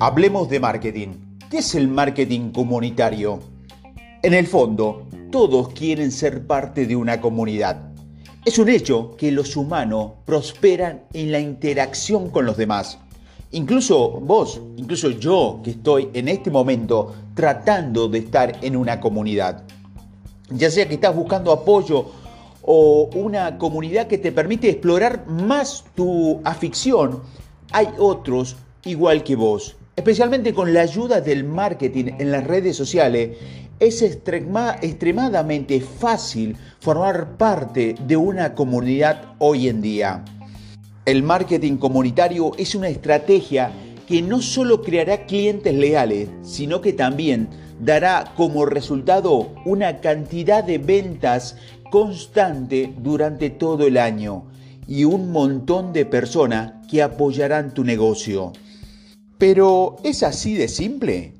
Hablemos de marketing. ¿Qué es el marketing comunitario? En el fondo, todos quieren ser parte de una comunidad. Es un hecho que los humanos prosperan en la interacción con los demás. Incluso vos, incluso yo que estoy en este momento tratando de estar en una comunidad. Ya sea que estás buscando apoyo o una comunidad que te permite explorar más tu afición, hay otros igual que vos especialmente con la ayuda del marketing en las redes sociales, es extremadamente fácil formar parte de una comunidad hoy en día. El marketing comunitario es una estrategia que no solo creará clientes leales, sino que también dará como resultado una cantidad de ventas constante durante todo el año y un montón de personas que apoyarán tu negocio. Pero ¿es así de simple?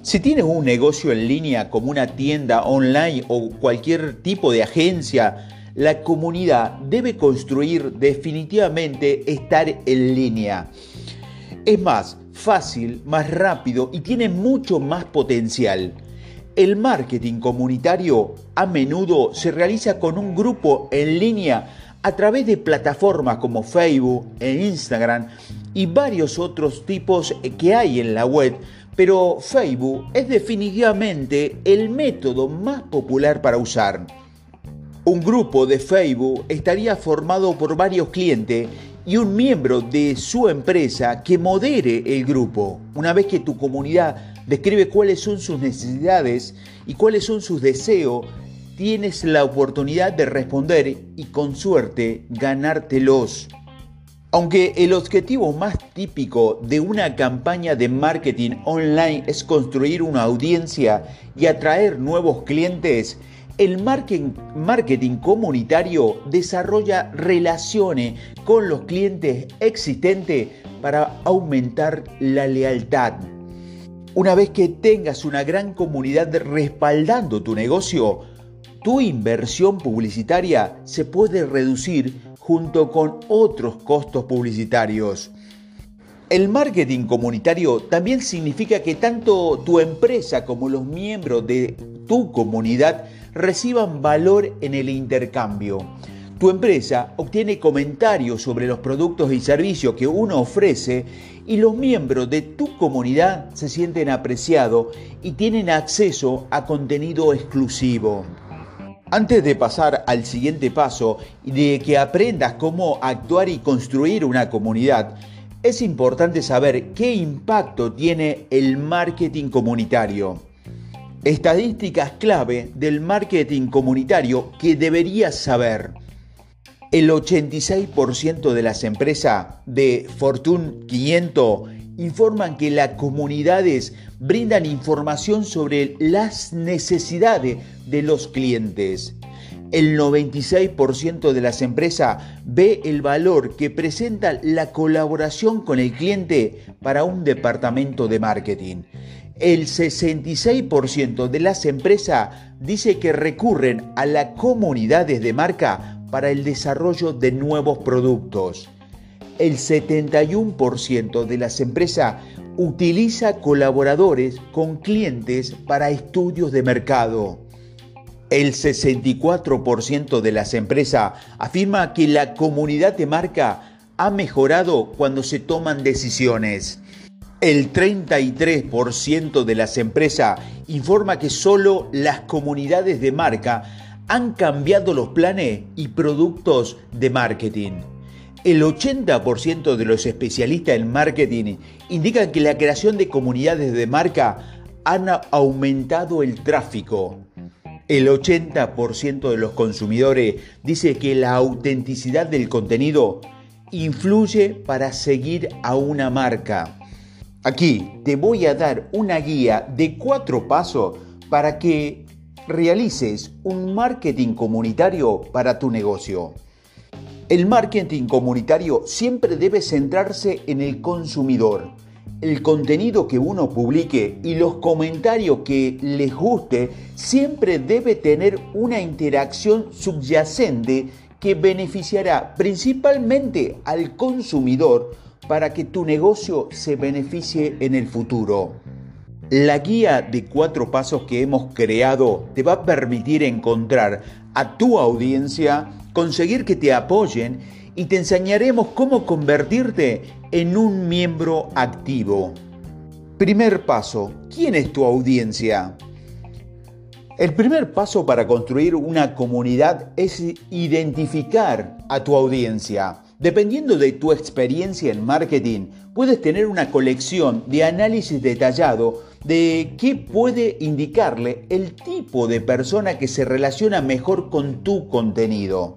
Si tienes un negocio en línea como una tienda online o cualquier tipo de agencia, la comunidad debe construir definitivamente estar en línea. Es más fácil, más rápido y tiene mucho más potencial. El marketing comunitario a menudo se realiza con un grupo en línea a través de plataformas como Facebook e Instagram y varios otros tipos que hay en la web, pero Facebook es definitivamente el método más popular para usar. Un grupo de Facebook estaría formado por varios clientes y un miembro de su empresa que modere el grupo. Una vez que tu comunidad describe cuáles son sus necesidades y cuáles son sus deseos, tienes la oportunidad de responder y con suerte ganártelos. Aunque el objetivo más típico de una campaña de marketing online es construir una audiencia y atraer nuevos clientes, el marketing, comunitario desarrolla relaciones con los clientes existentes para aumentar la lealtad. Una vez que tengas una gran comunidad respaldando tu negocio, tu inversión publicitaria se puede reducir junto con otros costos publicitarios. El marketing comunitario también significa que tanto tu empresa como los miembros de tu comunidad reciban valor en el intercambio. Tu empresa obtiene comentarios sobre los productos y servicios que uno ofrece y los miembros de tu comunidad se sienten apreciados y tienen acceso a contenido exclusivo. Antes de pasar al siguiente paso y de que aprendas cómo actuar y construir una comunidad, es importante saber qué impacto tiene el marketing comunitario. Estadísticas clave del marketing comunitario que deberías saber. El 86% de las empresas de Fortune 500 informan que las comunidades brindan información sobre las necesidades de los clientes. El 96% de las empresas ve el valor que presenta la colaboración con el cliente para un departamento de marketing. El 66% de las empresas dice que recurren a las comunidades de marca para el desarrollo de nuevos productos el 71% de las empresas utiliza colaboradores con clientes para estudios de mercado. El 64% de las empresas afirma que la comunidad de marca ha mejorado cuando se toman decisiones. El 33% de las empresas informa que solo las comunidades de marca han cambiado los planes y productos de marketing. El 80% de los especialistas en marketing indican que la creación de comunidades de marca han aumentado el tráfico. El 80% de los consumidores dice que la autenticidad del contenido influye para seguir a una marca. Aquí te voy a dar una guía de cuatro pasos para que realices un marketing comunitario para tu negocio. El marketing comunitario siempre debe centrarse en el consumidor. El contenido que uno publique y los comentarios que les guste siempre debe tener una interacción subyacente que beneficiará principalmente al consumidor para que tu negocio se beneficie en el futuro. La guía de cuatro pasos que hemos creado te va a permitir encontrar a tu audiencia, conseguir que te apoyen y te enseñaremos cómo convertirte en un miembro activo. Primer paso, ¿quién es tu audiencia? El primer paso para construir una comunidad es identificar a tu audiencia. Dependiendo de tu experiencia en marketing, puedes tener una colección de análisis detallado de qué puede indicarle el tipo de persona que se relaciona mejor con tu contenido.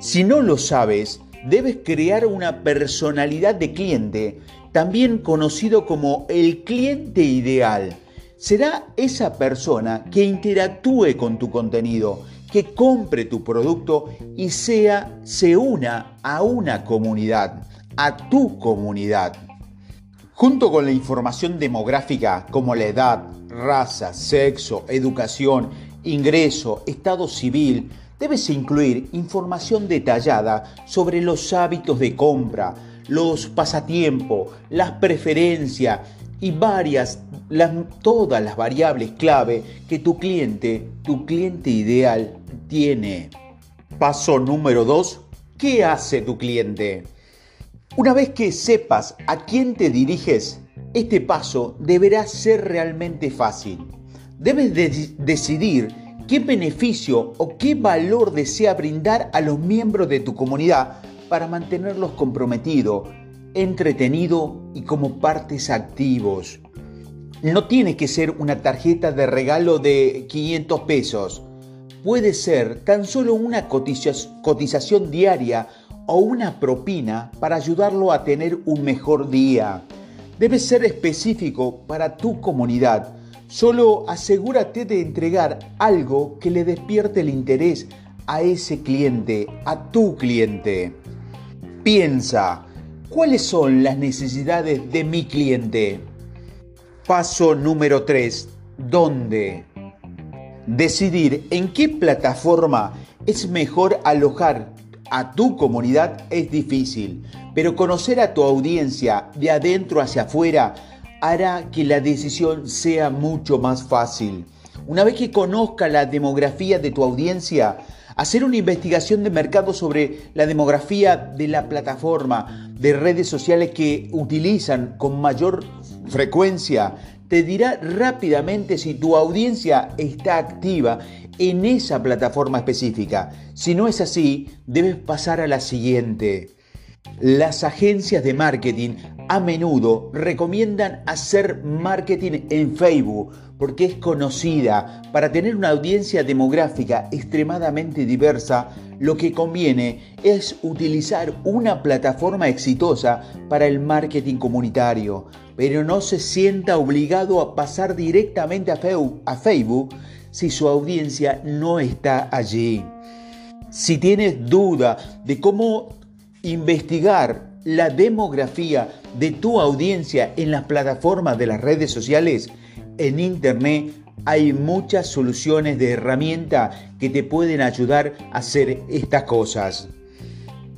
Si no lo sabes, debes crear una personalidad de cliente, también conocido como el cliente ideal. Será esa persona que interactúe con tu contenido, que compre tu producto y sea se una a una comunidad, a tu comunidad. Junto con la información demográfica como la edad, raza, sexo, educación, ingreso, estado civil, debes incluir información detallada sobre los hábitos de compra, los pasatiempos, las preferencias y varias, todas las variables clave que tu cliente, tu cliente ideal, tiene. Paso número 2. ¿Qué hace tu cliente? Una vez que sepas a quién te diriges, este paso deberá ser realmente fácil. Debes decidir qué beneficio o qué valor desea brindar a los miembros de tu comunidad para mantenerlos comprometidos, entretenidos y como partes activos. No tiene que ser una tarjeta de regalo de 500 pesos. Puede ser tan solo una cotización diaria o una propina para ayudarlo a tener un mejor día. Debe ser específico para tu comunidad. Solo asegúrate de entregar algo que le despierte el interés a ese cliente, a tu cliente. Piensa, ¿cuáles son las necesidades de mi cliente? Paso número 3. ¿Dónde? Decidir en qué plataforma es mejor alojar a tu comunidad es difícil, pero conocer a tu audiencia de adentro hacia afuera hará que la decisión sea mucho más fácil. Una vez que conozca la demografía de tu audiencia, hacer una investigación de mercado sobre la demografía de la plataforma de redes sociales que utilizan con mayor frecuencia te dirá rápidamente si tu audiencia está activa en esa plataforma específica. Si no es así, debes pasar a la siguiente. Las agencias de marketing a menudo recomiendan hacer marketing en Facebook porque es conocida. Para tener una audiencia demográfica extremadamente diversa, lo que conviene es utilizar una plataforma exitosa para el marketing comunitario, pero no se sienta obligado a pasar directamente a Facebook si su audiencia no está allí. Si tienes duda de cómo investigar la demografía de tu audiencia en las plataformas de las redes sociales, en Internet hay muchas soluciones de herramienta que te pueden ayudar a hacer estas cosas.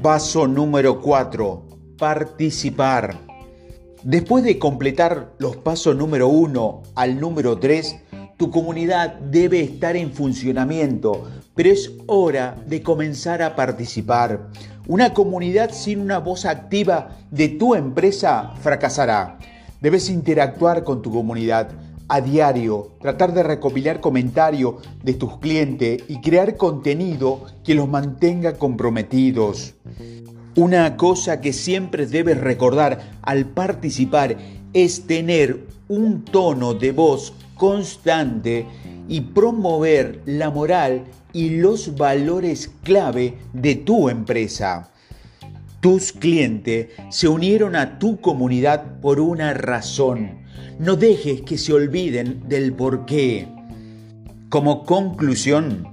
Paso número 4. Participar. Después de completar los pasos número 1 al número 3, tu comunidad debe estar en funcionamiento, pero es hora de comenzar a participar. Una comunidad sin una voz activa de tu empresa fracasará. Debes interactuar con tu comunidad a diario, tratar de recopilar comentarios de tus clientes y crear contenido que los mantenga comprometidos. Una cosa que siempre debes recordar al participar es tener un tono de voz constante y promover la moral y los valores clave de tu empresa. Tus clientes se unieron a tu comunidad por una razón. No dejes que se olviden del por qué. Como conclusión,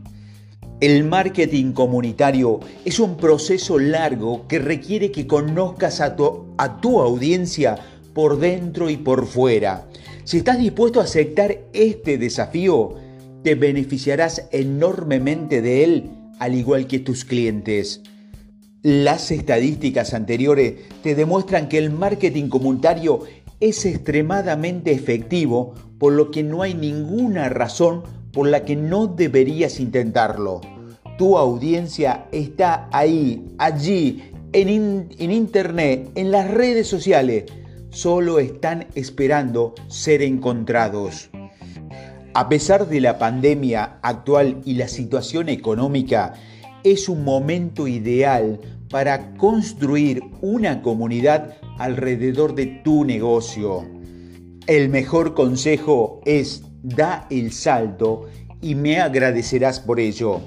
el marketing comunitario es un proceso largo que requiere que conozcas a tu, a tu audiencia por dentro y por fuera. Si estás dispuesto a aceptar este desafío, te beneficiarás enormemente de él, al igual que tus clientes. Las estadísticas anteriores te demuestran que el marketing comunitario es extremadamente efectivo, por lo que no hay ninguna razón por la que no deberías intentarlo. Tu audiencia está ahí, allí, en, en internet, en las redes sociales. Solo están esperando ser encontrados. A pesar de la pandemia actual y la situación económica, es un momento ideal para construir una comunidad alrededor de tu negocio. El mejor consejo es da el salto y me agradecerás por ello.